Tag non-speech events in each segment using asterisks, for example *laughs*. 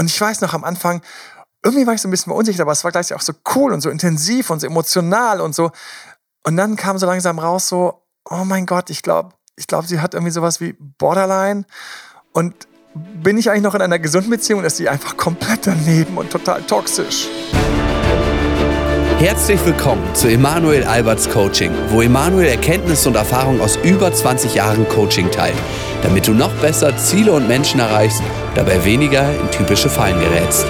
Und ich weiß noch am Anfang, irgendwie war ich so ein bisschen unsicher, aber es war gleichzeitig auch so cool und so intensiv und so emotional und so. Und dann kam so langsam raus so, oh mein Gott, ich glaube, ich glaube, sie hat irgendwie sowas wie Borderline. Und bin ich eigentlich noch in einer gesunden Beziehung, ist sie einfach komplett daneben und total toxisch. Herzlich willkommen zu Emanuel Alberts Coaching, wo Emanuel Erkenntnisse und Erfahrung aus über 20 Jahren Coaching teilt, damit du noch besser Ziele und Menschen erreichst, dabei weniger in typische Fallen gerätst.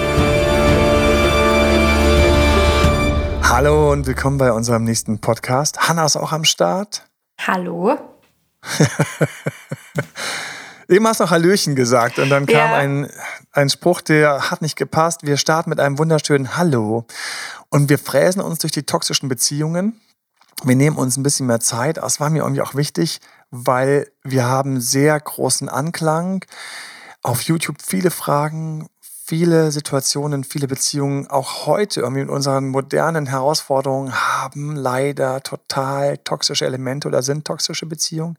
Hallo und willkommen bei unserem nächsten Podcast. Hanna ist auch am Start. Hallo. *laughs* Eben hast du noch Hallöchen gesagt und dann kam ja. ein, ein Spruch, der hat nicht gepasst. Wir starten mit einem wunderschönen Hallo und wir fräsen uns durch die toxischen Beziehungen. Wir nehmen uns ein bisschen mehr Zeit. Das war mir irgendwie auch wichtig, weil wir haben sehr großen Anklang. Auf YouTube viele Fragen, viele Situationen, viele Beziehungen, auch heute irgendwie mit unseren modernen Herausforderungen, haben leider total toxische Elemente oder sind toxische Beziehungen.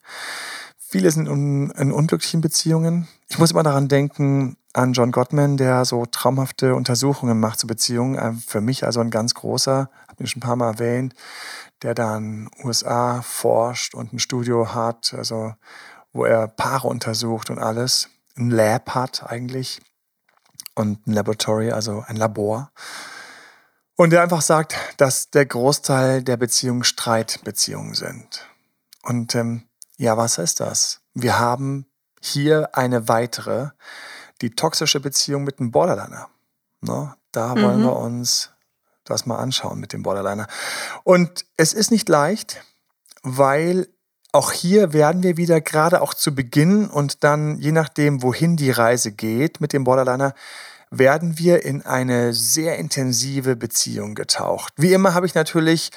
Viele sind in unglücklichen Beziehungen. Ich muss immer daran denken, an John Gottman, der so traumhafte Untersuchungen macht zu Beziehungen. Äh, für mich also ein ganz großer, habe ich schon ein paar Mal erwähnt, der dann USA forscht und ein Studio hat, also wo er Paare untersucht und alles. Ein Lab hat eigentlich und ein Laboratory, also ein Labor. Und der einfach sagt, dass der Großteil der Beziehungen Streitbeziehungen sind. Und ähm, ja, was ist das? Wir haben hier eine weitere, die toxische Beziehung mit dem Borderliner. Ne? Da wollen mhm. wir uns das mal anschauen mit dem Borderliner. Und es ist nicht leicht, weil auch hier werden wir wieder gerade auch zu Beginn und dann je nachdem, wohin die Reise geht mit dem Borderliner, werden wir in eine sehr intensive Beziehung getaucht. Wie immer habe ich natürlich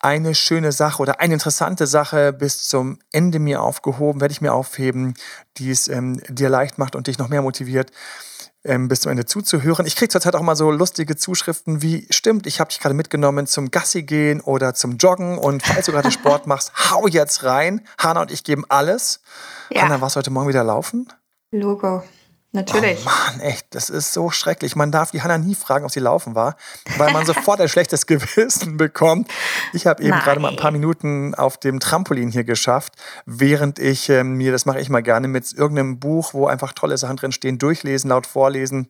eine schöne Sache oder eine interessante Sache bis zum Ende mir aufgehoben, werde ich mir aufheben, die es ähm, dir leicht macht und dich noch mehr motiviert, ähm, bis zum Ende zuzuhören. Ich kriege zurzeit auch mal so lustige Zuschriften wie, stimmt, ich habe dich gerade mitgenommen zum Gassi gehen oder zum Joggen und falls du gerade Sport machst, *laughs* hau jetzt rein. Hanna und ich geben alles. Ja. Hanna, warst du heute Morgen wieder laufen? Logo. Natürlich. Oh Mann, echt, das ist so schrecklich. Man darf die Hanna nie fragen, ob sie laufen war, weil man sofort ein *laughs* schlechtes Gewissen bekommt. Ich habe eben Nein. gerade mal ein paar Minuten auf dem Trampolin hier geschafft, während ich äh, mir, das mache ich mal gerne, mit irgendeinem Buch, wo einfach tolle Sachen drin stehen, durchlesen, laut vorlesen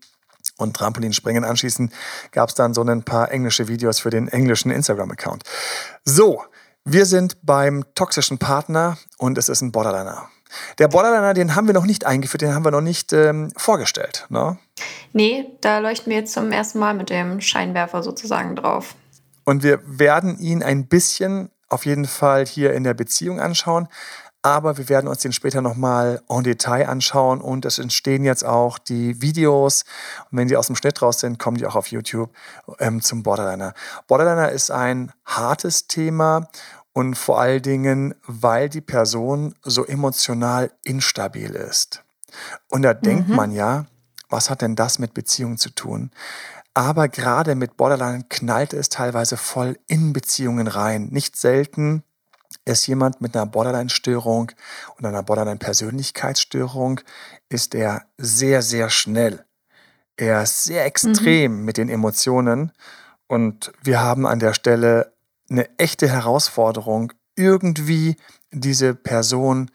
und Trampolinspringen anschließend gab es dann so ein paar englische Videos für den englischen Instagram-Account. So, wir sind beim toxischen Partner und es ist ein Borderliner. Der Borderliner, den haben wir noch nicht eingeführt, den haben wir noch nicht ähm, vorgestellt. Ne? Nee, da leuchten wir jetzt zum ersten Mal mit dem Scheinwerfer sozusagen drauf. Und wir werden ihn ein bisschen auf jeden Fall hier in der Beziehung anschauen, aber wir werden uns den später nochmal en Detail anschauen und es entstehen jetzt auch die Videos. Und wenn die aus dem Schnitt raus sind, kommen die auch auf YouTube ähm, zum Borderliner. Borderliner ist ein hartes Thema und vor allen Dingen, weil die Person so emotional instabil ist. Und da mhm. denkt man ja, was hat denn das mit Beziehungen zu tun? Aber gerade mit Borderline knallt es teilweise voll in Beziehungen rein. Nicht selten ist jemand mit einer Borderline-Störung und einer Borderline-Persönlichkeitsstörung, ist er sehr, sehr schnell. Er ist sehr extrem mhm. mit den Emotionen. Und wir haben an der Stelle eine echte Herausforderung, irgendwie diese Person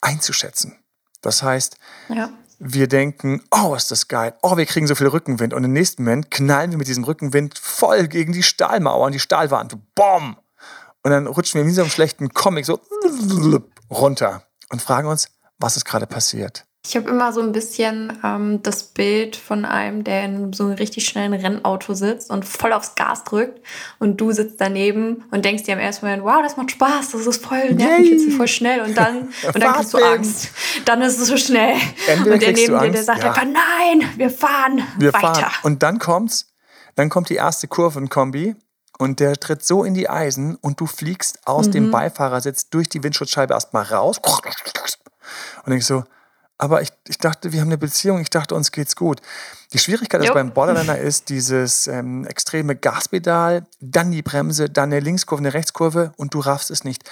einzuschätzen. Das heißt, ja. wir denken, oh, ist das geil, oh, wir kriegen so viel Rückenwind und im nächsten Moment knallen wir mit diesem Rückenwind voll gegen die Stahlmauer und die Stahlwand. Bom! Und dann rutschen wir wie so einem schlechten Comic so runter und fragen uns, was ist gerade passiert. Ich habe immer so ein bisschen ähm, das Bild von einem, der in so einem richtig schnellen Rennauto sitzt und voll aufs Gas drückt und du sitzt daneben und denkst dir am ersten Moment, wow, das macht Spaß, das ist voll nervenkitzel, voll schnell und dann, *laughs* und dann kriegst du Angst. Dann ist es so schnell. Entweder und der neben dir, der sagt ja. einfach, nein, wir fahren wir weiter. Fahren. Und dann kommt's, dann kommt die erste Kurvenkombi und der tritt so in die Eisen und du fliegst aus mhm. dem Beifahrersitz durch die Windschutzscheibe erstmal raus und denkst so, aber ich, ich dachte, wir haben eine Beziehung, ich dachte, uns geht's gut. Die Schwierigkeit ist beim Borderliner ist dieses ähm, extreme Gaspedal, dann die Bremse, dann eine Linkskurve, eine Rechtskurve und du raffst es nicht.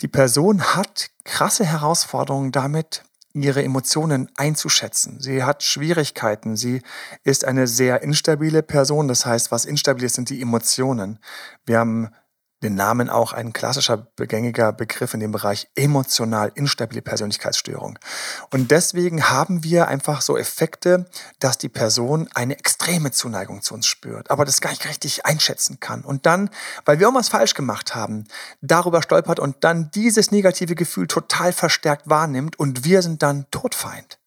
Die Person hat krasse Herausforderungen damit, ihre Emotionen einzuschätzen. Sie hat Schwierigkeiten. Sie ist eine sehr instabile Person. Das heißt, was instabil ist, sind die Emotionen. Wir haben den Namen auch ein klassischer begängiger Begriff in dem Bereich emotional instabile Persönlichkeitsstörung. Und deswegen haben wir einfach so Effekte, dass die Person eine extreme Zuneigung zu uns spürt, aber das gar nicht richtig einschätzen kann. Und dann, weil wir irgendwas falsch gemacht haben, darüber stolpert und dann dieses negative Gefühl total verstärkt wahrnimmt und wir sind dann Todfeind.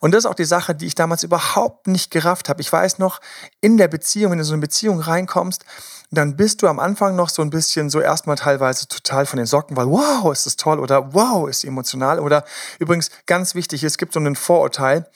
Und das ist auch die Sache, die ich damals überhaupt nicht gerafft habe. Ich weiß noch, in der Beziehung, wenn du in so eine Beziehung reinkommst, dann bist du am Anfang noch so ein bisschen so erstmal teilweise total von den Socken, weil wow, ist das toll oder wow, ist emotional oder übrigens ganz wichtig, es gibt so ein Vorurteil,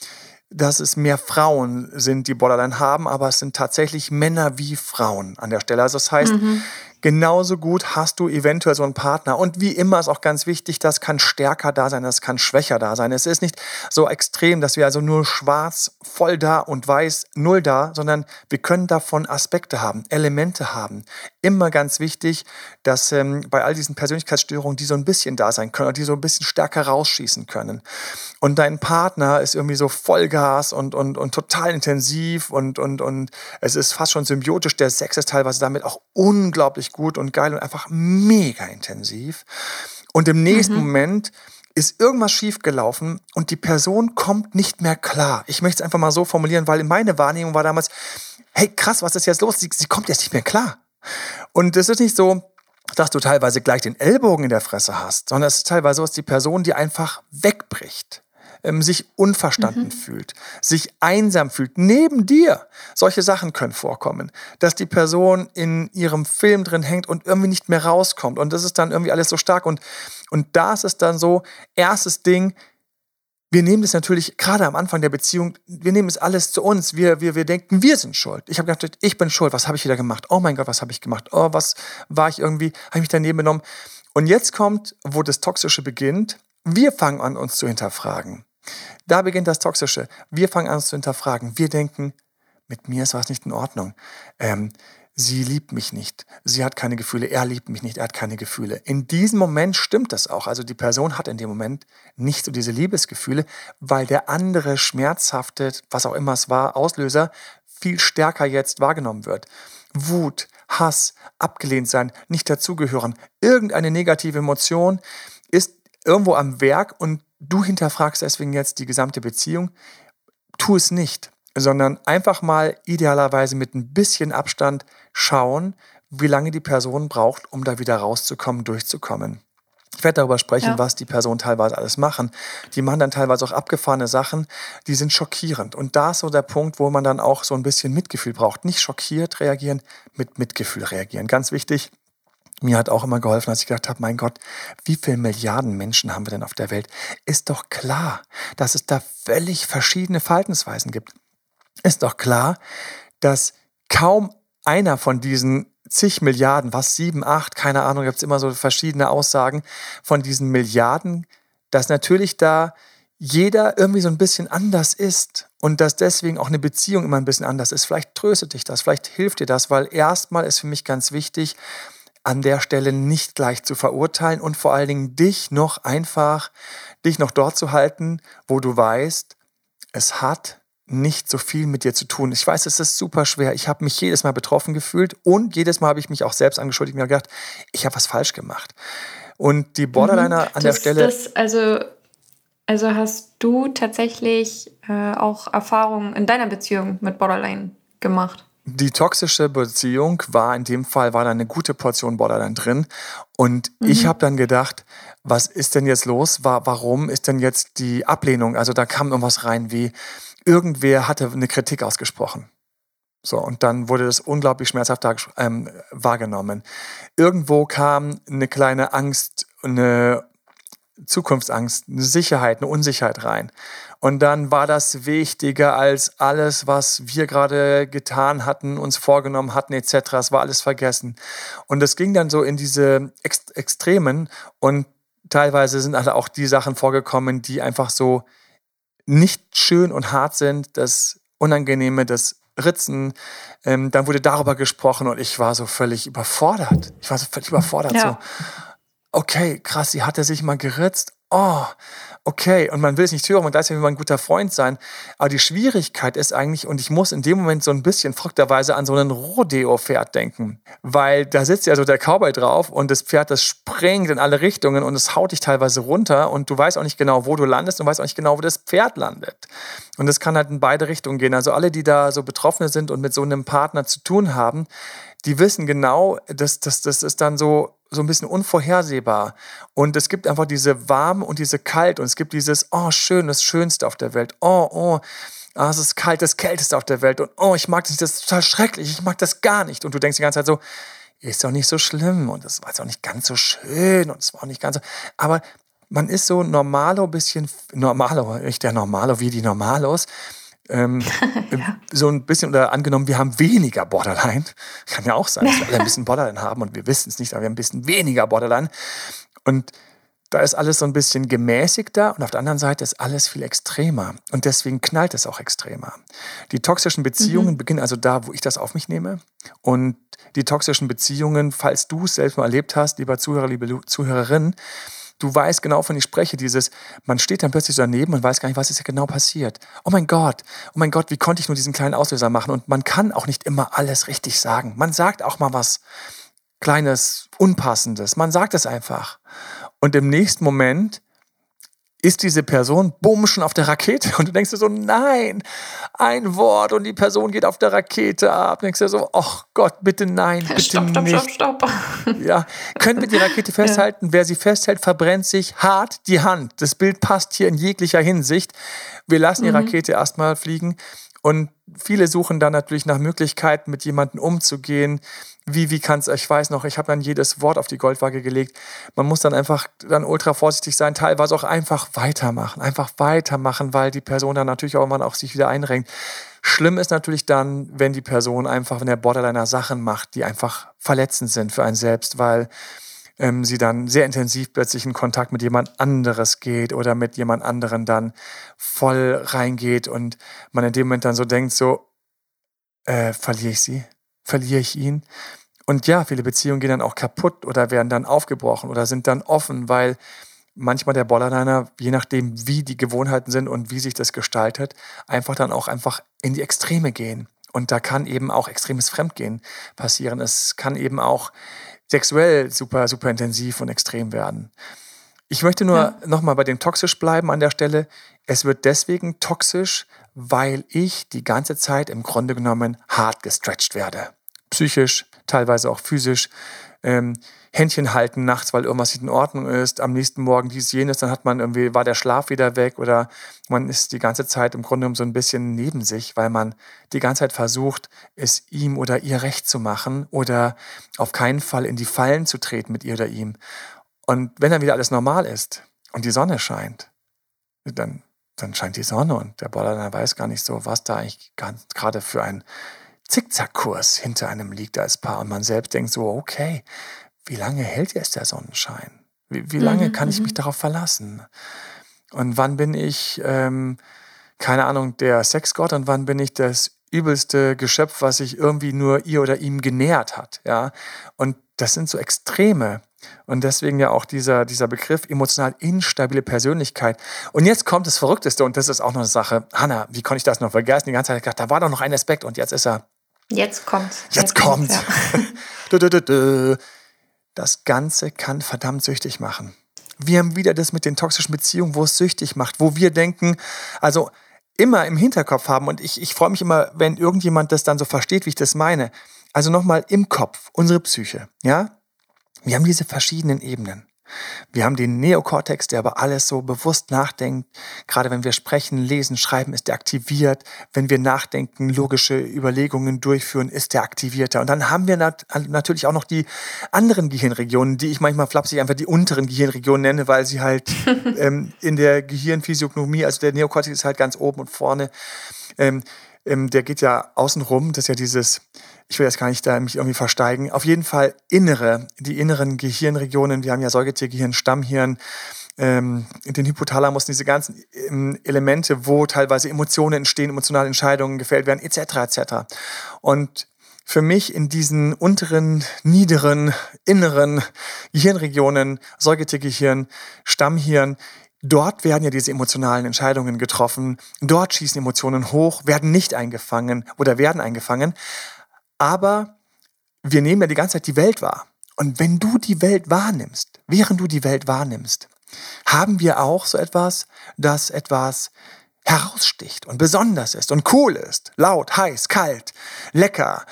dass es mehr Frauen sind, die Borderline haben, aber es sind tatsächlich Männer wie Frauen an der Stelle. Also das heißt, mhm genauso gut hast du eventuell so einen Partner. Und wie immer ist auch ganz wichtig, das kann stärker da sein, das kann schwächer da sein. Es ist nicht so extrem, dass wir also nur schwarz, voll da und weiß, null da, sondern wir können davon Aspekte haben, Elemente haben. Immer ganz wichtig, dass ähm, bei all diesen Persönlichkeitsstörungen, die so ein bisschen da sein können, die so ein bisschen stärker rausschießen können. Und dein Partner ist irgendwie so Vollgas und, und, und total intensiv und, und, und es ist fast schon symbiotisch. Der Sex ist teilweise damit auch unglaublich gut und geil und einfach mega intensiv. Und im nächsten mhm. Moment ist irgendwas schiefgelaufen und die Person kommt nicht mehr klar. Ich möchte es einfach mal so formulieren, weil meine Wahrnehmung war damals, hey krass, was ist jetzt los? Sie, sie kommt jetzt nicht mehr klar. Und es ist nicht so, dass du teilweise gleich den Ellbogen in der Fresse hast, sondern es ist teilweise so, dass die Person, die einfach wegbricht ähm, sich unverstanden mhm. fühlt, sich einsam fühlt, neben dir. Solche Sachen können vorkommen, dass die Person in ihrem Film drin hängt und irgendwie nicht mehr rauskommt. Und das ist dann irgendwie alles so stark. Und, und da ist es dann so, erstes Ding, wir nehmen es natürlich gerade am Anfang der Beziehung, wir nehmen es alles zu uns. Wir, wir, wir denken, wir sind schuld. Ich habe gedacht, ich bin schuld. Was habe ich wieder gemacht? Oh mein Gott, was habe ich gemacht? Oh, was war ich irgendwie? Habe ich mich daneben genommen? Und jetzt kommt, wo das Toxische beginnt. Wir fangen an, uns zu hinterfragen. Da beginnt das Toxische. Wir fangen an, zu hinterfragen. Wir denken, mit mir ist was nicht in Ordnung. Ähm, sie liebt mich nicht. Sie hat keine Gefühle. Er liebt mich nicht. Er hat keine Gefühle. In diesem Moment stimmt das auch. Also die Person hat in dem Moment nicht so diese Liebesgefühle, weil der andere schmerzhafte, was auch immer es war, Auslöser viel stärker jetzt wahrgenommen wird. Wut, Hass, abgelehnt sein, nicht dazugehören, irgendeine negative Emotion ist irgendwo am Werk und du hinterfragst deswegen jetzt die gesamte Beziehung, tu es nicht, sondern einfach mal idealerweise mit ein bisschen Abstand schauen, wie lange die Person braucht, um da wieder rauszukommen, durchzukommen. Ich werde darüber sprechen, ja. was die Personen teilweise alles machen. Die machen dann teilweise auch abgefahrene Sachen, die sind schockierend. Und da ist so der Punkt, wo man dann auch so ein bisschen Mitgefühl braucht. Nicht schockiert reagieren, mit Mitgefühl reagieren. Ganz wichtig, mir hat auch immer geholfen, als ich gedacht habe, mein Gott, wie viele Milliarden Menschen haben wir denn auf der Welt? Ist doch klar, dass es da völlig verschiedene Verhaltensweisen gibt. Ist doch klar, dass kaum einer von diesen zig Milliarden, was sieben, acht, keine Ahnung, gibt es immer so verschiedene Aussagen von diesen Milliarden, dass natürlich da jeder irgendwie so ein bisschen anders ist und dass deswegen auch eine Beziehung immer ein bisschen anders ist. Vielleicht tröstet dich das, vielleicht hilft dir das, weil erstmal ist für mich ganz wichtig, an der Stelle nicht gleich zu verurteilen und vor allen Dingen dich noch einfach, dich noch dort zu halten, wo du weißt, es hat nicht so viel mit dir zu tun. Ich weiß, es ist super schwer. Ich habe mich jedes Mal betroffen gefühlt und jedes Mal habe ich mich auch selbst angeschuldigt und mir gedacht, ich habe was falsch gemacht. Und die Borderliner mhm, an der Stelle. Das, also, also hast du tatsächlich äh, auch Erfahrungen in deiner Beziehung mit Borderline gemacht? Die toxische Beziehung war in dem Fall, war da eine gute Portion Borderline drin. Und mhm. ich habe dann gedacht, was ist denn jetzt los? Warum ist denn jetzt die Ablehnung? Also da kam irgendwas rein wie, irgendwer hatte eine Kritik ausgesprochen. So, und dann wurde das unglaublich schmerzhaft ähm, wahrgenommen. Irgendwo kam eine kleine Angst, eine Zukunftsangst, eine Sicherheit, eine Unsicherheit rein. Und dann war das wichtiger als alles, was wir gerade getan hatten, uns vorgenommen hatten, etc. Es war alles vergessen. Und es ging dann so in diese Ex Extremen und teilweise sind halt auch die Sachen vorgekommen, die einfach so nicht schön und hart sind, das Unangenehme, das Ritzen. Ähm, dann wurde darüber gesprochen und ich war so völlig überfordert. Ich war so völlig überfordert. Ja. So. Okay, krass, sie hatte sich mal geritzt. Oh, okay, und man will es nicht hören, man gleichzeitig will man ein guter Freund sein. Aber die Schwierigkeit ist eigentlich, und ich muss in dem Moment so ein bisschen verrückterweise an so einen Rodeo-Pferd denken. Weil da sitzt ja so der Cowboy drauf und das Pferd, das springt in alle Richtungen und es haut dich teilweise runter und du weißt auch nicht genau, wo du landest und weißt auch nicht genau, wo das Pferd landet. Und das kann halt in beide Richtungen gehen. Also alle, die da so Betroffene sind und mit so einem Partner zu tun haben, die wissen genau, dass das, das ist dann so so ein bisschen unvorhersehbar. Und es gibt einfach diese warm und diese kalt und es gibt dieses, oh, schön, das Schönste auf der Welt. Oh, oh, ah, es ist kalt, das Kälteste auf der Welt. Und oh, ich mag das nicht, das ist total schrecklich, ich mag das gar nicht. Und du denkst die ganze Zeit so, ist doch nicht so schlimm und es war jetzt auch nicht ganz so schön und es war auch nicht ganz so. Aber man ist so normalo, bisschen, normalo, nicht der Normalo wie die Normalos, ähm, *laughs* ja. so ein bisschen, oder angenommen, wir haben weniger Borderline. Kann ja auch sein, dass wir alle ein bisschen Borderline haben und wir wissen es nicht, aber wir haben ein bisschen weniger Borderline. Und da ist alles so ein bisschen gemäßigter und auf der anderen Seite ist alles viel extremer. Und deswegen knallt es auch extremer. Die toxischen Beziehungen mhm. beginnen also da, wo ich das auf mich nehme. Und die toxischen Beziehungen, falls du es selbst mal erlebt hast, lieber Zuhörer, liebe Zuhörerin, du weißt genau, wovon ich spreche. Dieses, man steht dann plötzlich so daneben und weiß gar nicht, was ist hier genau passiert. Oh mein Gott, oh mein Gott, wie konnte ich nur diesen kleinen Auslöser machen? Und man kann auch nicht immer alles richtig sagen. Man sagt auch mal was Kleines, Unpassendes. Man sagt es einfach. Und im nächsten Moment ist diese Person bumm schon auf der Rakete und du denkst dir so, nein, ein Wort und die Person geht auf der Rakete ab. Du denkst dir so, ach Gott, bitte nein, bitte stopp, stopp, nicht. Stopp, stopp, stopp. Ja, können wir die Rakete *laughs* festhalten? Ja. Wer sie festhält, verbrennt sich hart die Hand. Das Bild passt hier in jeglicher Hinsicht. Wir lassen die mhm. Rakete erstmal fliegen und viele suchen dann natürlich nach Möglichkeiten, mit jemandem umzugehen, wie, wie kann's, ich weiß noch, ich habe dann jedes Wort auf die Goldwaage gelegt. Man muss dann einfach dann ultra vorsichtig sein, teilweise auch einfach weitermachen, einfach weitermachen, weil die Person dann natürlich auch immer auch sich wieder einrenkt. Schlimm ist natürlich dann, wenn die Person einfach, wenn der Borderliner Sachen macht, die einfach verletzend sind für einen selbst, weil ähm, sie dann sehr intensiv plötzlich in Kontakt mit jemand anderes geht oder mit jemand anderen dann voll reingeht und man in dem Moment dann so denkt, so, äh, verliere ich sie? verliere ich ihn. Und ja, viele Beziehungen gehen dann auch kaputt oder werden dann aufgebrochen oder sind dann offen, weil manchmal der Borderliner, je nachdem, wie die Gewohnheiten sind und wie sich das gestaltet, einfach dann auch einfach in die Extreme gehen. Und da kann eben auch extremes Fremdgehen passieren. Es kann eben auch sexuell super, super intensiv und extrem werden. Ich möchte nur ja. nochmal bei dem toxisch bleiben an der Stelle. Es wird deswegen toxisch, weil ich die ganze Zeit im Grunde genommen hart gestretched werde. Psychisch, teilweise auch physisch. Ähm, Händchen halten nachts, weil irgendwas nicht in Ordnung ist, am nächsten Morgen dies, jenes, dann hat man irgendwie, war der Schlaf wieder weg oder man ist die ganze Zeit im Grunde so ein bisschen neben sich, weil man die ganze Zeit versucht, es ihm oder ihr recht zu machen oder auf keinen Fall in die Fallen zu treten mit ihr oder ihm. Und wenn dann wieder alles normal ist und die Sonne scheint, dann dann scheint die Sonne und der Borderliner weiß gar nicht so, was da eigentlich gerade für ein Zickzackkurs hinter einem liegt als Paar. Und man selbst denkt so, okay, wie lange hält jetzt der Sonnenschein? Wie, wie lange mhm, kann ich mich mhm. darauf verlassen? Und wann bin ich, ähm, keine Ahnung, der Sexgott und wann bin ich das übelste Geschöpf, was sich irgendwie nur ihr oder ihm genährt hat, ja? Und das sind so Extreme. Und deswegen ja auch dieser, dieser Begriff emotional instabile Persönlichkeit. Und jetzt kommt das Verrückteste und das ist auch noch eine Sache. Hanna, wie konnte ich das noch vergessen? Die ganze Zeit gedacht, da war doch noch ein Aspekt und jetzt ist er. Jetzt kommt. Jetzt, jetzt kommt. Ja. *laughs* das Ganze kann verdammt süchtig machen. Wir haben wieder das mit den toxischen Beziehungen, wo es süchtig macht, wo wir denken, also immer im Hinterkopf haben und ich, ich freue mich immer, wenn irgendjemand das dann so versteht, wie ich das meine. Also nochmal im Kopf, unsere Psyche, ja? Wir haben diese verschiedenen Ebenen. Wir haben den Neokortex, der aber alles so bewusst nachdenkt. Gerade wenn wir sprechen, lesen, schreiben, ist der aktiviert. Wenn wir nachdenken, logische Überlegungen durchführen, ist der aktivierter. Und dann haben wir nat natürlich auch noch die anderen Gehirnregionen, die ich manchmal flapsig einfach die unteren Gehirnregionen nenne, weil sie halt *laughs* ähm, in der Gehirnphysiognomie, also der Neokortex ist halt ganz oben und vorne. Ähm, ähm, der geht ja außen rum, das ist ja dieses ich will jetzt gar nicht da mich irgendwie versteigen. Auf jeden Fall innere, die inneren Gehirnregionen. Wir haben ja Säugetiergehirn, Stammhirn, ähm, den Hypothalamus, diese ganzen ähm, Elemente, wo teilweise Emotionen entstehen, emotionale Entscheidungen gefällt werden, etc. etc. Und für mich in diesen unteren, niederen, inneren Gehirnregionen, Säugetiergehirn, Stammhirn, Dort werden ja diese emotionalen Entscheidungen getroffen. Dort schießen Emotionen hoch, werden nicht eingefangen oder werden eingefangen. Aber wir nehmen ja die ganze Zeit die Welt wahr. Und wenn du die Welt wahrnimmst, während du die Welt wahrnimmst, haben wir auch so etwas, das etwas heraussticht und besonders ist und cool ist. Laut, heiß, kalt, lecker,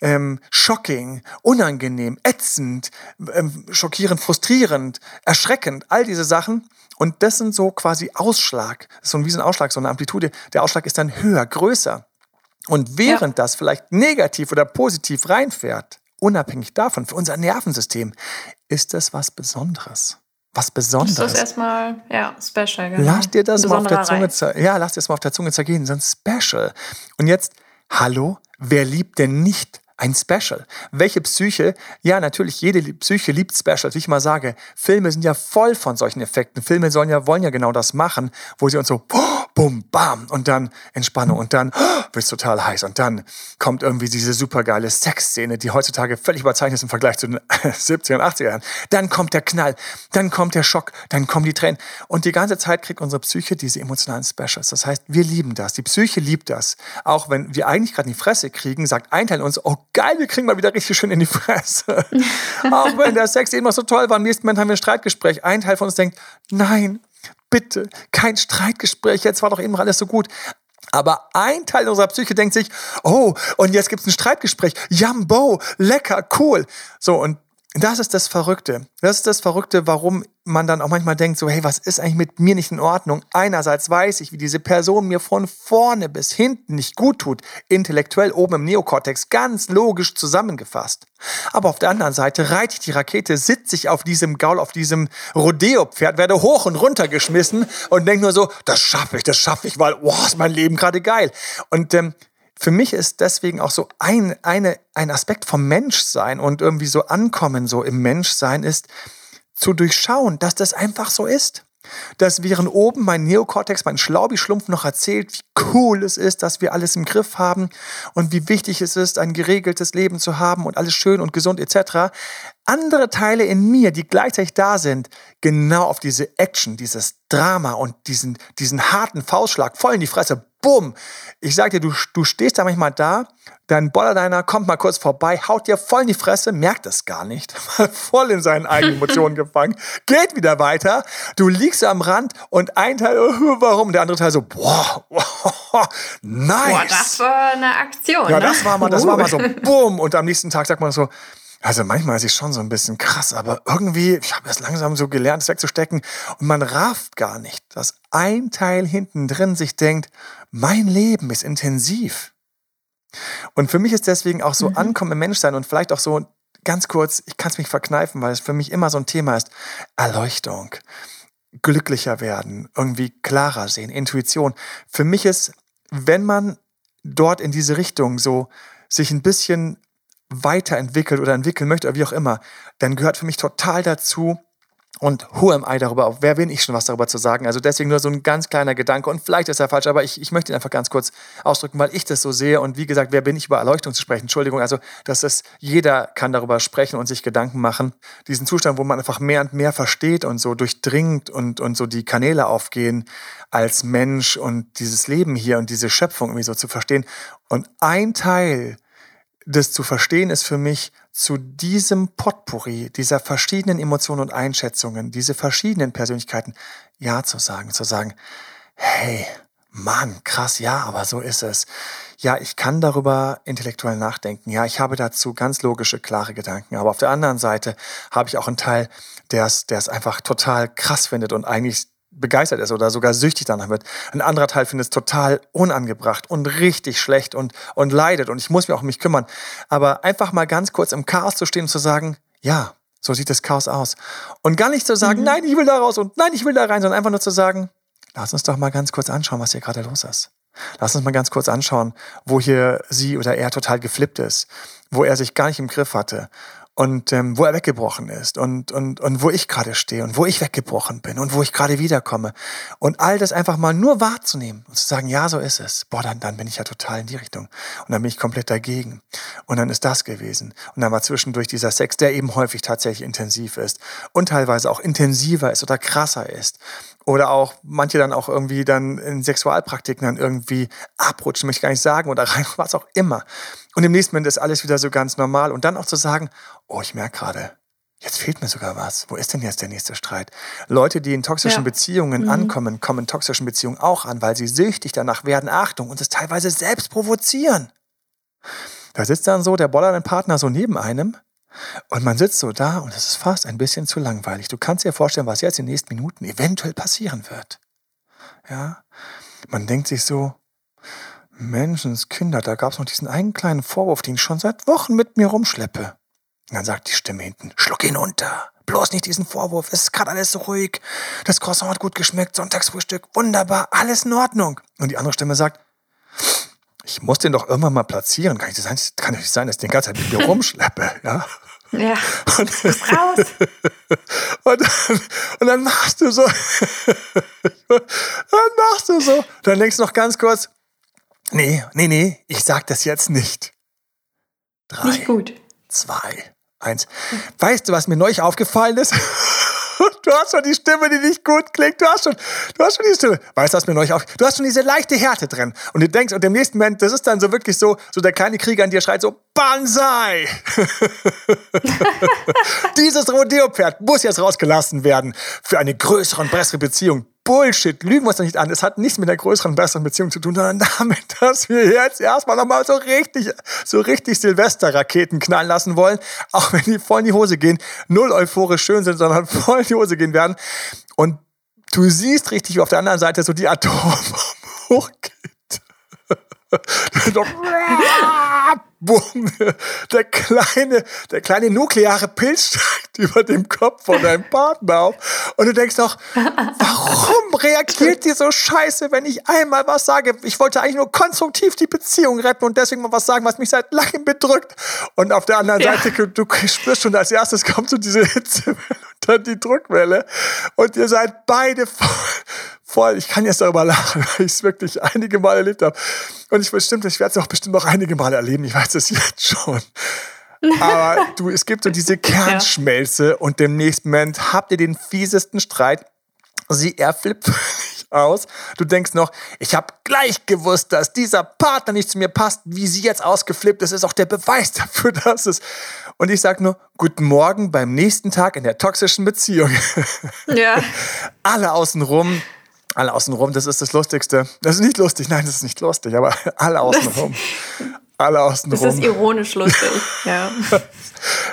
ähm, shocking, unangenehm, ätzend, ähm, schockierend, frustrierend, erschreckend, all diese Sachen. Und das sind so quasi Ausschlag, so ein Ausschlag, so eine Amplitude. Der Ausschlag ist dann höher, größer. Und während ja. das vielleicht negativ oder positiv reinfährt, unabhängig davon, für unser Nervensystem, ist das was Besonderes. Was Besonderes. Das ist erstmal, ja, special. Genau. Lass dir das mal auf der Zunge, ja, lass dir das mal auf der Zunge zergehen, so ein Special. Und jetzt, hallo, wer liebt denn nicht ein Special. Welche Psyche? Ja, natürlich, jede Psyche liebt Specials. Wie ich mal sage, Filme sind ja voll von solchen Effekten. Filme sollen ja, wollen ja genau das machen, wo sie uns so, bum, bam, und dann Entspannung und dann wird es total heiß und dann kommt irgendwie diese supergeile Sexszene, die heutzutage völlig überzeichnet ist im Vergleich zu den *laughs* 70er und 80er Jahren. Dann kommt der Knall, dann kommt der Schock, dann kommen die Tränen. Und die ganze Zeit kriegt unsere Psyche diese emotionalen Specials. Das heißt, wir lieben das. Die Psyche liebt das. Auch wenn wir eigentlich gerade in die Fresse kriegen, sagt ein Teil uns, oh geil, wir kriegen mal wieder richtig schön in die Fresse. *laughs* Auch wenn der Sex immer so toll war, im nächsten Moment haben wir ein Streitgespräch. Ein Teil von uns denkt, nein, bitte, kein Streitgespräch, jetzt war doch eben alles so gut. Aber ein Teil unserer Psyche denkt sich, oh, und jetzt gibt es ein Streitgespräch. Jambo, lecker, cool. So, und das ist das Verrückte. Das ist das Verrückte, warum man dann auch manchmal denkt, so, hey, was ist eigentlich mit mir nicht in Ordnung? Einerseits weiß ich, wie diese Person mir von vorne bis hinten nicht gut tut, intellektuell oben im Neokortex, ganz logisch zusammengefasst. Aber auf der anderen Seite reite ich die Rakete, sitze ich auf diesem Gaul, auf diesem Rodeo-Pferd, werde hoch und runter geschmissen und denke nur so, das schaffe ich, das schaffe ich, weil, wow, ist mein Leben gerade geil. Und ähm, für mich ist deswegen auch so ein, eine, ein Aspekt vom Menschsein und irgendwie so ankommen so im Menschsein ist, zu durchschauen, dass das einfach so ist. Dass während oben mein Neokortex, mein Schlaubi-Schlumpf noch erzählt, wie cool es ist, dass wir alles im Griff haben und wie wichtig es ist, ein geregeltes Leben zu haben und alles schön und gesund etc. Andere Teile in mir, die gleichzeitig da sind, genau auf diese Action, dieses Drama und diesen, diesen harten Faustschlag voll in die Fresse, bumm. Ich sag dir, du, du stehst da manchmal da, dein Bollerdeiner kommt mal kurz vorbei, haut dir voll in die Fresse, merkt es gar nicht, *laughs* voll in seinen eigenen Emotionen gefangen, geht wieder weiter, du liegst am Rand und ein Teil, oh, warum? Der andere Teil so, boah, boah nice. Boah, das war eine Aktion. Ja, das war mal, das war mal so, bumm. Und am nächsten Tag sagt man so, also manchmal ist es schon so ein bisschen krass, aber irgendwie, ich habe es langsam so gelernt, es wegzustecken und man rafft gar nicht, dass ein Teil hinten drin sich denkt, mein Leben ist intensiv. Und für mich ist deswegen auch so mhm. Ankommen im Menschsein und vielleicht auch so ganz kurz, ich kann es mich verkneifen, weil es für mich immer so ein Thema ist, Erleuchtung, glücklicher werden, irgendwie klarer sehen, Intuition. Für mich ist, wenn man dort in diese Richtung so sich ein bisschen weiterentwickelt oder entwickeln möchte oder wie auch immer, dann gehört für mich total dazu, und who am I darüber, wer bin ich schon was darüber zu sagen? Also deswegen nur so ein ganz kleiner Gedanke und vielleicht ist er falsch, aber ich, ich möchte ihn einfach ganz kurz ausdrücken, weil ich das so sehe und wie gesagt, wer bin ich über Erleuchtung zu sprechen? Entschuldigung, also dass es jeder kann darüber sprechen und sich Gedanken machen. Diesen Zustand, wo man einfach mehr und mehr versteht und so durchdringt und, und so die Kanäle aufgehen als Mensch und dieses Leben hier und diese Schöpfung irgendwie so zu verstehen. Und ein Teil das zu verstehen ist für mich zu diesem Potpourri dieser verschiedenen Emotionen und Einschätzungen, diese verschiedenen Persönlichkeiten Ja zu sagen, zu sagen, hey, Mann, krass, ja, aber so ist es. Ja, ich kann darüber intellektuell nachdenken. Ja, ich habe dazu ganz logische, klare Gedanken. Aber auf der anderen Seite habe ich auch einen Teil, der es, der es einfach total krass findet und eigentlich begeistert ist oder sogar süchtig danach wird. Ein anderer Teil findet es total unangebracht und richtig schlecht und, und leidet und ich muss mich auch um mich kümmern. Aber einfach mal ganz kurz im Chaos zu stehen und zu sagen, ja, so sieht das Chaos aus. Und gar nicht zu sagen, mhm. nein, ich will da raus und nein, ich will da rein, sondern einfach nur zu sagen, lass uns doch mal ganz kurz anschauen, was hier gerade los ist. Lass uns mal ganz kurz anschauen, wo hier sie oder er total geflippt ist, wo er sich gar nicht im Griff hatte und ähm, wo er weggebrochen ist und, und, und wo ich gerade stehe und wo ich weggebrochen bin und wo ich gerade wiederkomme. Und all das einfach mal nur wahrzunehmen und zu sagen, ja, so ist es. Boah, dann, dann bin ich ja total in die Richtung. Und dann bin ich komplett dagegen. Und dann ist das gewesen. Und dann war zwischendurch dieser Sex, der eben häufig tatsächlich intensiv ist und teilweise auch intensiver ist oder krasser ist. Oder auch manche dann auch irgendwie dann in Sexualpraktiken dann irgendwie abrutschen, möchte ich gar nicht sagen, oder *laughs* rein, was auch immer. Und im nächsten Moment ist alles wieder so ganz normal. Und dann auch zu sagen, oh, ich merke gerade, jetzt fehlt mir sogar was. Wo ist denn jetzt der nächste Streit? Leute, die in toxischen ja. Beziehungen mhm. ankommen, kommen in toxischen Beziehungen auch an, weil sie süchtig danach werden, Achtung, und es teilweise selbst provozieren. Da sitzt dann so der bollernden Partner so neben einem und man sitzt so da und es ist fast ein bisschen zu langweilig. Du kannst dir vorstellen, was jetzt in den nächsten Minuten eventuell passieren wird. Ja? Man denkt sich so, Menschenskinder, da gab es noch diesen einen kleinen Vorwurf, den ich schon seit Wochen mit mir rumschleppe. Und dann sagt die Stimme hinten, schluck ihn unter. Bloß nicht diesen Vorwurf. Es ist gerade alles so ruhig. Das Croissant hat gut geschmeckt. Sonntagsfrühstück. Wunderbar. Alles in Ordnung. Und die andere Stimme sagt, ich muss den doch irgendwann mal platzieren. Kann, ich das sein? kann nicht sein, dass ich den ganze Zeit mit mir rumschleppe. *laughs* Ja. Ja. Und, raus. *laughs* Und dann, und dann machst du so. *laughs* dann machst du so. Dann denkst du noch ganz kurz, Nee, nee, nee, ich sag das jetzt nicht. Drei, nicht gut. Zwei, eins. Weißt du, was mir neulich aufgefallen ist? *laughs* Du hast schon die Stimme, die nicht gut klingt. Du hast schon, du hast schon die Stimme. Weißt du, was mir neulich auf? Du hast schon diese leichte Härte drin. Und du denkst, und im nächsten Moment, das ist dann so wirklich so, so der kleine Krieger an dir schreit so, Banzai! *laughs* Dieses Rodeo-Pferd muss jetzt rausgelassen werden für eine größere und bessere Beziehung. Bullshit, lügen wir uns doch nicht an. Es hat nichts mit einer größeren, besseren Beziehung zu tun, sondern *laughs* damit, dass wir jetzt erstmal nochmal so richtig, so richtig Silvester-Raketen knallen lassen wollen. Auch wenn die voll in die Hose gehen, null euphorisch schön sind, sondern *laughs* voll in die Hose gehen werden. Und du siehst richtig, wie auf der anderen Seite so die Atom *laughs* hochgeht. Bumm, der kleine, der kleine nukleare Pilz steigt über dem Kopf von deinem Partner auf. Und du denkst doch, warum reagiert die so scheiße, wenn ich einmal was sage? Ich wollte eigentlich nur konstruktiv die Beziehung retten und deswegen mal was sagen, was mich seit langem bedrückt. Und auf der anderen ja. Seite, du spürst schon, als erstes kommt so diese Hitzewelle und *laughs* dann die Druckwelle. Und ihr seid beide voll, voll. Ich kann jetzt darüber lachen, *laughs* weil ich es wirklich einige Mal erlebt habe. Und ich bestimmt, ich werde es auch bestimmt noch einige Mal erleben. Ich weiß es *laughs* jetzt schon. Aber du, es gibt so diese Kernschmelze ja. und im nächsten Moment habt ihr den fiesesten Streit. Sie, er flippt aus. Du denkst noch, ich habe gleich gewusst, dass dieser Partner nicht zu mir passt, wie sie jetzt ausgeflippt ist, ist auch der Beweis dafür, *laughs* dass es. Und ich sag nur, guten Morgen beim nächsten Tag in der toxischen Beziehung. *laughs* Ja. Alle außenrum alle außenrum, das ist das Lustigste. Das ist nicht lustig, nein, das ist nicht lustig, aber *laughs* alle außenrum. alle außenrum. Das ist ironisch lustig, ja.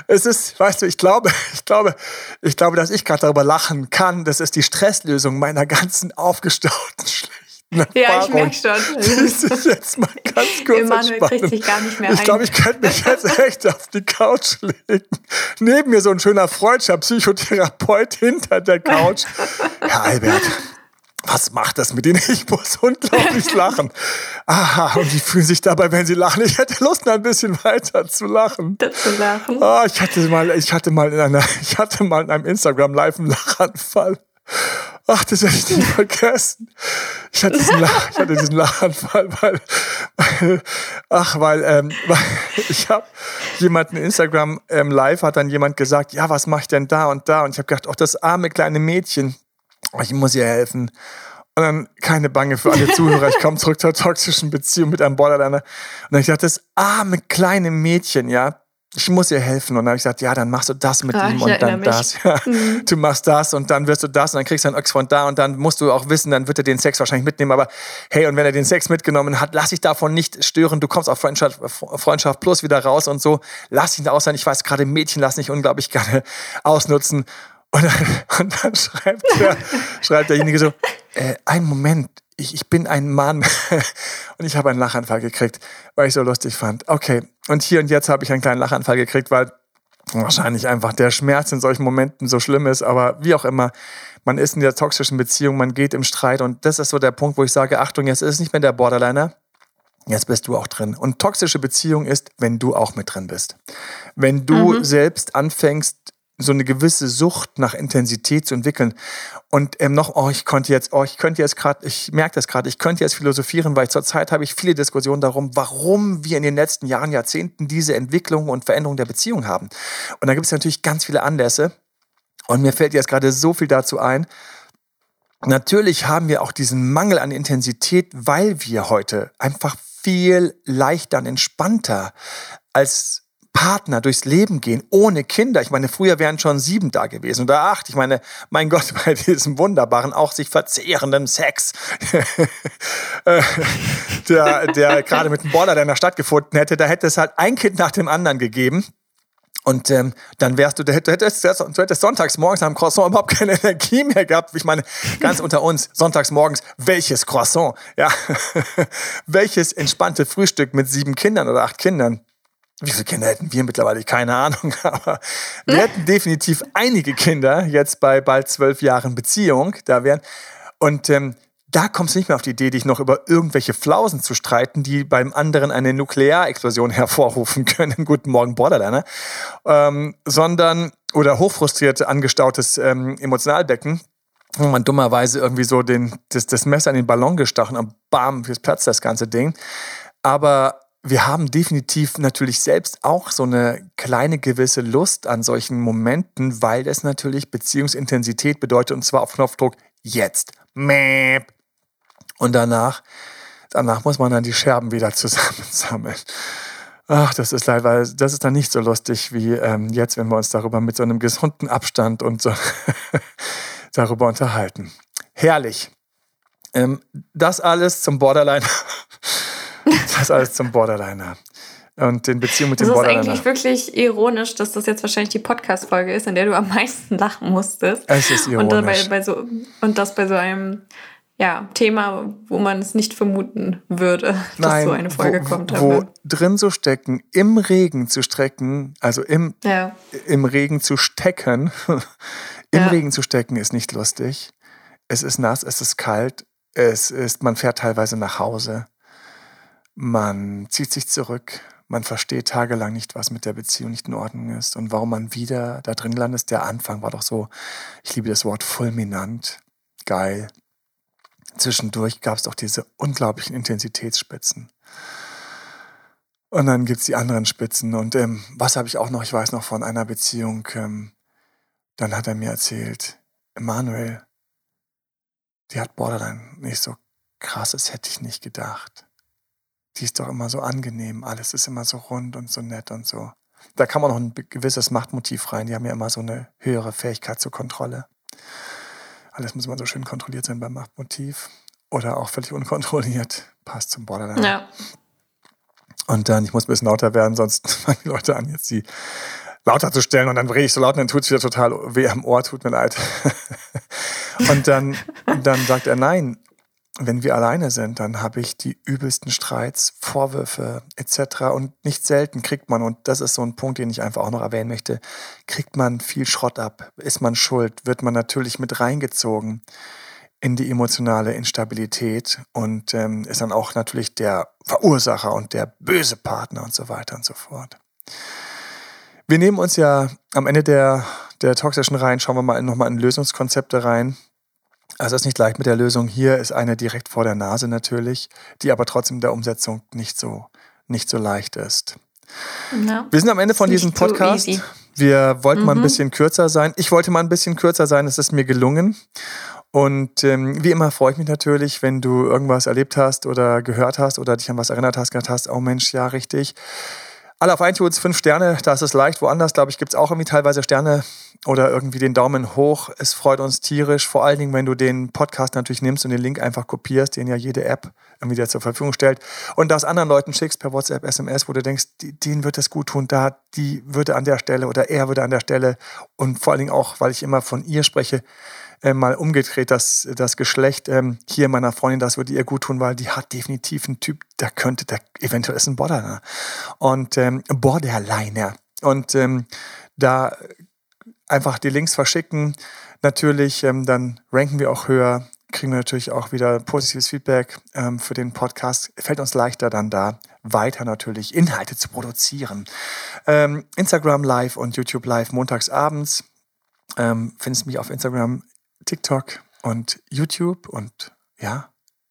Es ist, weißt du, ich glaube, *laughs* ich glaube, ich glaube, dass ich gerade darüber lachen kann. Das ist die Stresslösung meiner ganzen aufgestauten *laughs* schlechten ja, ich merke schon. *laughs* Sich jetzt mal ganz kurz Emanuel kriegt sich gar nicht mehr Ich glaube, ich könnte mich jetzt echt auf die Couch legen. Neben mir so ein schöner freudscher Psychotherapeut hinter der Couch. Herr Albert, was macht das mit denen? Ich muss unglaublich lachen. Aha, und die fühlen sich dabei, wenn sie lachen. Ich hätte Lust, ein bisschen weiter zu lachen. zu lachen. Oh, ich hatte mal, ich hatte mal in einer, *laughs* ich hatte mal in einem Instagram Live einen Lachanfall. Ach, das werde ich nicht vergessen. Ich hatte diesen, Lach, ich hatte diesen Lachanfall, weil, weil ach, weil, ähm, weil *laughs* ich habe jemanden Instagram ähm, Live hat dann jemand gesagt, ja, was mache ich denn da und da? Und ich habe gedacht, ach, das arme kleine Mädchen, ich muss ihr helfen. Und dann keine Bange für alle Zuhörer. Ich komme zurück zur toxischen Beziehung mit einem Borderliner. Und dann ich dachte, das arme kleine Mädchen, ja, ich muss ihr helfen. Und dann habe ich gesagt, ja, dann machst du das mit ah, ihm und dann das. Ja. Mhm. Du machst das und dann wirst du das und dann kriegst du einen Ochs von da und dann musst du auch wissen, dann wird er den Sex wahrscheinlich mitnehmen. Aber hey, und wenn er den Sex mitgenommen hat, lass dich davon nicht stören. Du kommst auf Freundschaft, Freundschaft plus wieder raus und so. Lass ihn da aus sein. Ich weiß gerade, Mädchen lassen sich unglaublich gerne ausnutzen. Und dann, *laughs* und dann schreibt, der, schreibt derjenige so, äh, ein Moment, ich, ich bin ein Mann. *laughs* und ich habe einen Lachanfall gekriegt, weil ich so lustig fand. Okay, und hier und jetzt habe ich einen kleinen Lachanfall gekriegt, weil wahrscheinlich einfach der Schmerz in solchen Momenten so schlimm ist, aber wie auch immer, man ist in der toxischen Beziehung, man geht im Streit und das ist so der Punkt, wo ich sage, Achtung, jetzt ist es nicht mehr der Borderliner, Jetzt bist du auch drin. Und toxische Beziehung ist, wenn du auch mit drin bist. Wenn du mhm. selbst anfängst, so eine gewisse Sucht nach Intensität zu entwickeln. Und ähm, noch, oh, ich konnte jetzt, oh, ich könnte jetzt gerade, ich merke das gerade, ich könnte jetzt philosophieren, weil zurzeit habe ich viele Diskussionen darum, warum wir in den letzten Jahren, Jahrzehnten diese Entwicklung und Veränderung der Beziehung haben. Und da gibt es natürlich ganz viele Anlässe. Und mir fällt jetzt gerade so viel dazu ein. Natürlich haben wir auch diesen Mangel an Intensität, weil wir heute einfach viel leichter und entspannter als Partner durchs Leben gehen, ohne Kinder. Ich meine, früher wären schon sieben da gewesen oder acht. Ich meine, mein Gott, *laughs* bei diesem wunderbaren, auch sich verzehrenden Sex, *laughs* äh, der, der gerade mit dem Borderliner stattgefunden hätte, da hätte es halt ein Kind nach dem anderen gegeben. Und ähm, dann wärst du, du hättest, du hättest sonntags morgens am Croissant überhaupt keine Energie mehr gehabt. Ich meine, ganz unter uns, sonntags morgens, welches Croissant? Ja, *laughs* welches entspannte Frühstück mit sieben Kindern oder acht Kindern? Wie viele Kinder hätten wir mittlerweile? Keine Ahnung, *laughs* aber wir hätten definitiv einige Kinder jetzt bei bald zwölf Jahren Beziehung da wären. Und ähm, da kommst du nicht mehr auf die Idee, dich noch über irgendwelche Flausen zu streiten, die beim anderen eine Nuklearexplosion *laughs* hervorrufen können. Guten Morgen, Borderliner. Ähm, sondern, oder hochfrustriert angestautes ähm, Emotionalbecken, wo man dummerweise irgendwie so den, das, das Messer in den Ballon gestochen und bam, fürs Platz das ganze Ding. Aber wir haben definitiv natürlich selbst auch so eine kleine gewisse Lust an solchen Momenten, weil das natürlich Beziehungsintensität bedeutet und zwar auf Knopfdruck jetzt. Und danach, danach muss man dann die Scherben wieder *laughs* zusammensammeln. Ach, das ist leider, das ist dann nicht so lustig wie ähm, jetzt, wenn wir uns darüber mit so einem gesunden Abstand und so *laughs* darüber unterhalten. Herrlich. Ähm, das alles zum Borderline *laughs* das alles zum Borderliner. Und den Beziehung mit dem Borderliner. Das ist eigentlich wirklich ironisch, dass das jetzt wahrscheinlich die Podcast-Folge ist, in der du am meisten *laughs* lachen musstest. Es ist ironisch. Und, dabei, bei so, und das bei so einem ja, Thema, wo man es nicht vermuten würde, *laughs* dass Nein, so eine Folge wo, kommt. Wo drin zu stecken, im Regen zu strecken, also im, ja. im Regen zu stecken, *laughs* im ja. Regen zu stecken ist nicht lustig. Es ist nass, es ist kalt, es ist, man fährt teilweise nach Hause. Man zieht sich zurück, man versteht tagelang nicht, was mit der Beziehung nicht in Ordnung ist und warum man wieder da drin landet. Der Anfang war doch so, ich liebe das Wort fulminant, geil. Zwischendurch gab es doch diese unglaublichen Intensitätsspitzen. Und dann gibt es die anderen Spitzen. Und ähm, was habe ich auch noch? Ich weiß noch von einer Beziehung. Ähm, dann hat er mir erzählt, Emanuel, die hat Borderline nicht so krass, das hätte ich nicht gedacht die ist doch immer so angenehm, alles ist immer so rund und so nett und so. Da kann man noch ein gewisses Machtmotiv rein. Die haben ja immer so eine höhere Fähigkeit zur Kontrolle. Alles muss immer so schön kontrolliert sein beim Machtmotiv. Oder auch völlig unkontrolliert. Passt zum Borderline. Ja. Und dann, ich muss ein bisschen lauter werden, sonst *laughs* fangen die Leute an, jetzt die lauter zu stellen und dann rede ich so laut und dann tut es wieder total weh am Ohr, tut mir leid. *laughs* und dann, dann sagt er, nein, wenn wir alleine sind, dann habe ich die übelsten Streits, Vorwürfe etc. Und nicht selten kriegt man, und das ist so ein Punkt, den ich einfach auch noch erwähnen möchte, kriegt man viel Schrott ab. Ist man schuld, wird man natürlich mit reingezogen in die emotionale Instabilität und ähm, ist dann auch natürlich der Verursacher und der böse Partner und so weiter und so fort. Wir nehmen uns ja am Ende der, der toxischen Reihen, schauen wir mal nochmal in Lösungskonzepte rein also es ist nicht leicht mit der Lösung. Hier ist eine direkt vor der Nase natürlich, die aber trotzdem der Umsetzung nicht so, nicht so leicht ist. No, wir sind am Ende von diesem Podcast. Wir wollten mhm. mal ein mhm. bisschen kürzer sein. Ich wollte mal ein bisschen kürzer sein. Es ist mir gelungen. Und ähm, wie immer freue ich mich natürlich, wenn du irgendwas erlebt hast oder gehört hast oder dich an was erinnert hast, gedacht hast, oh Mensch, ja, richtig. Alle auf iTunes fünf Sterne, da ist es leicht. Woanders, glaube ich, gibt es auch irgendwie teilweise Sterne oder irgendwie den Daumen hoch. Es freut uns tierisch, vor allen Dingen, wenn du den Podcast natürlich nimmst und den Link einfach kopierst, den ja jede App irgendwie dir zur Verfügung stellt und das anderen Leuten schickst per WhatsApp, SMS, wo du denkst, denen wird das gut tun, da, die würde an der Stelle oder er würde an der Stelle und vor allen Dingen auch, weil ich immer von ihr spreche, äh, mal umgedreht, dass das Geschlecht ähm, hier meiner Freundin, das würde ihr gut tun, weil die hat definitiv einen Typ, der könnte, der eventuell ist ein Borderliner. Und ähm, Borderliner. Und ähm, da einfach die Links verschicken. Natürlich, ähm, dann ranken wir auch höher. kriegen wir natürlich auch wieder positives Feedback ähm, für den Podcast. Fällt uns leichter dann da, weiter natürlich Inhalte zu produzieren. Ähm, Instagram Live und YouTube Live montags abends. Ähm, findest mich auf Instagram, TikTok und YouTube und ja,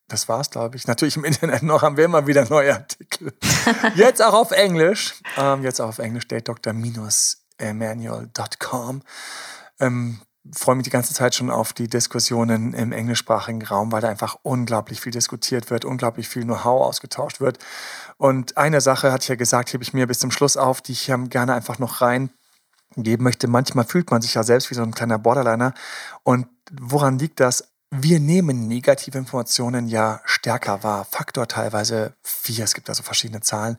das war's, glaube ich. Natürlich im Internet noch haben wir immer wieder neue Artikel. *laughs* jetzt auch auf Englisch. Ähm, jetzt auch auf Englisch, datedoktor-manual.com. Ähm, freue mich die ganze Zeit schon auf die Diskussionen im englischsprachigen Raum, weil da einfach unglaublich viel diskutiert wird, unglaublich viel Know-how ausgetauscht wird. Und eine Sache, hatte ich ja gesagt, hebe ich mir bis zum Schluss auf, die ich gerne einfach noch reingeben möchte. Manchmal fühlt man sich ja selbst wie so ein kleiner Borderliner. Und woran liegt das? Wir nehmen negative Informationen ja stärker wahr. Faktor teilweise vier, es gibt also verschiedene Zahlen.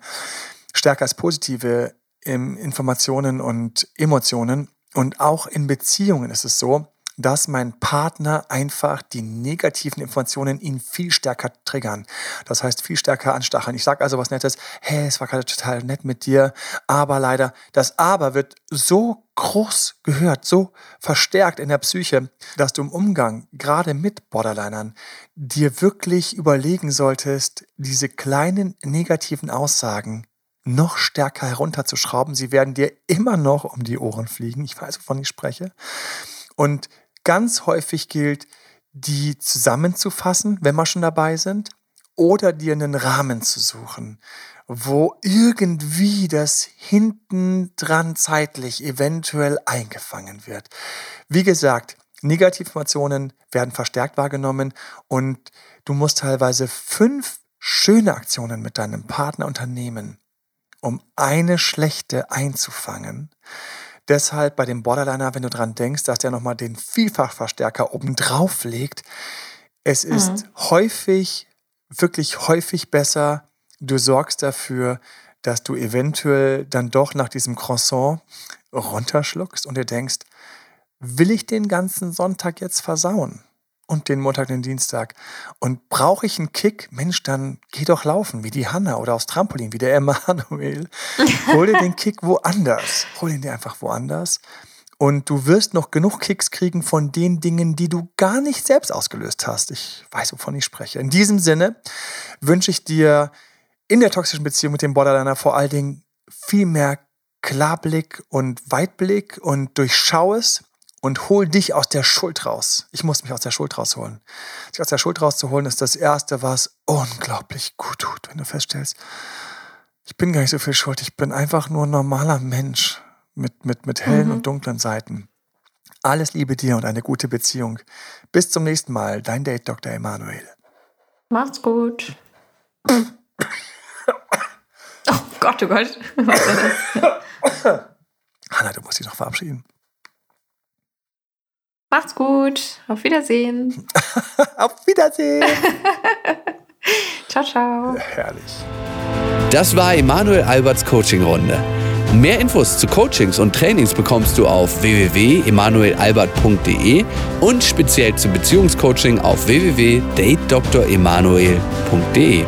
Stärker als positive Informationen und Emotionen. Und auch in Beziehungen ist es so, dass mein Partner einfach die negativen Informationen ihn viel stärker triggern. Das heißt, viel stärker anstacheln. Ich sage also was Nettes, hey, es war gerade total nett mit dir, aber leider, das Aber wird so groß gehört, so verstärkt in der Psyche, dass du im Umgang, gerade mit Borderlinern, dir wirklich überlegen solltest, diese kleinen negativen Aussagen noch stärker herunterzuschrauben. Sie werden dir immer noch um die Ohren fliegen. Ich weiß, wovon ich spreche. Und ganz häufig gilt, die zusammenzufassen, wenn wir schon dabei sind, oder dir einen Rahmen zu suchen, wo irgendwie das hinten dran zeitlich eventuell eingefangen wird. Wie gesagt, Negativinformationen werden verstärkt wahrgenommen und du musst teilweise fünf schöne Aktionen mit deinem Partner unternehmen, um eine schlechte einzufangen. Deshalb bei dem Borderliner, wenn du dran denkst, dass der nochmal den Vielfachverstärker oben drauf legt, es ist mhm. häufig, wirklich häufig besser, du sorgst dafür, dass du eventuell dann doch nach diesem Croissant runterschluckst und dir denkst, will ich den ganzen Sonntag jetzt versauen? Und den Montag, den Dienstag. Und brauche ich einen Kick? Mensch, dann geh doch laufen, wie die Hanna oder aufs Trampolin, wie der Emanuel. *laughs* Hol dir den Kick woanders. Hol ihn dir einfach woanders. Und du wirst noch genug Kicks kriegen von den Dingen, die du gar nicht selbst ausgelöst hast. Ich weiß, wovon ich spreche. In diesem Sinne wünsche ich dir in der toxischen Beziehung mit dem Borderliner vor allen Dingen viel mehr Klarblick und Weitblick und durchschau es und hol dich aus der Schuld raus. Ich muss mich aus der Schuld rausholen. Dich aus der Schuld rauszuholen ist das Erste, was unglaublich gut tut, wenn du feststellst, ich bin gar nicht so viel schuld, ich bin einfach nur ein normaler Mensch mit, mit, mit hellen mhm. und dunklen Seiten. Alles Liebe dir und eine gute Beziehung. Bis zum nächsten Mal, dein Date Dr. Emanuel. Macht's gut. *coughs* oh Gott, oh Gott. *coughs* Hanna, du musst dich noch verabschieden. Macht's gut. Auf Wiedersehen. *laughs* Auf Wiedersehen. *laughs* ciao, ciao. Herrlich. Das war Emanuel Alberts Coaching-Runde. Mehr Infos zu Coachings und Trainings bekommst du auf www.emanuelalbert.de und speziell zum Beziehungscoaching auf www.datedoktoremanuel.de.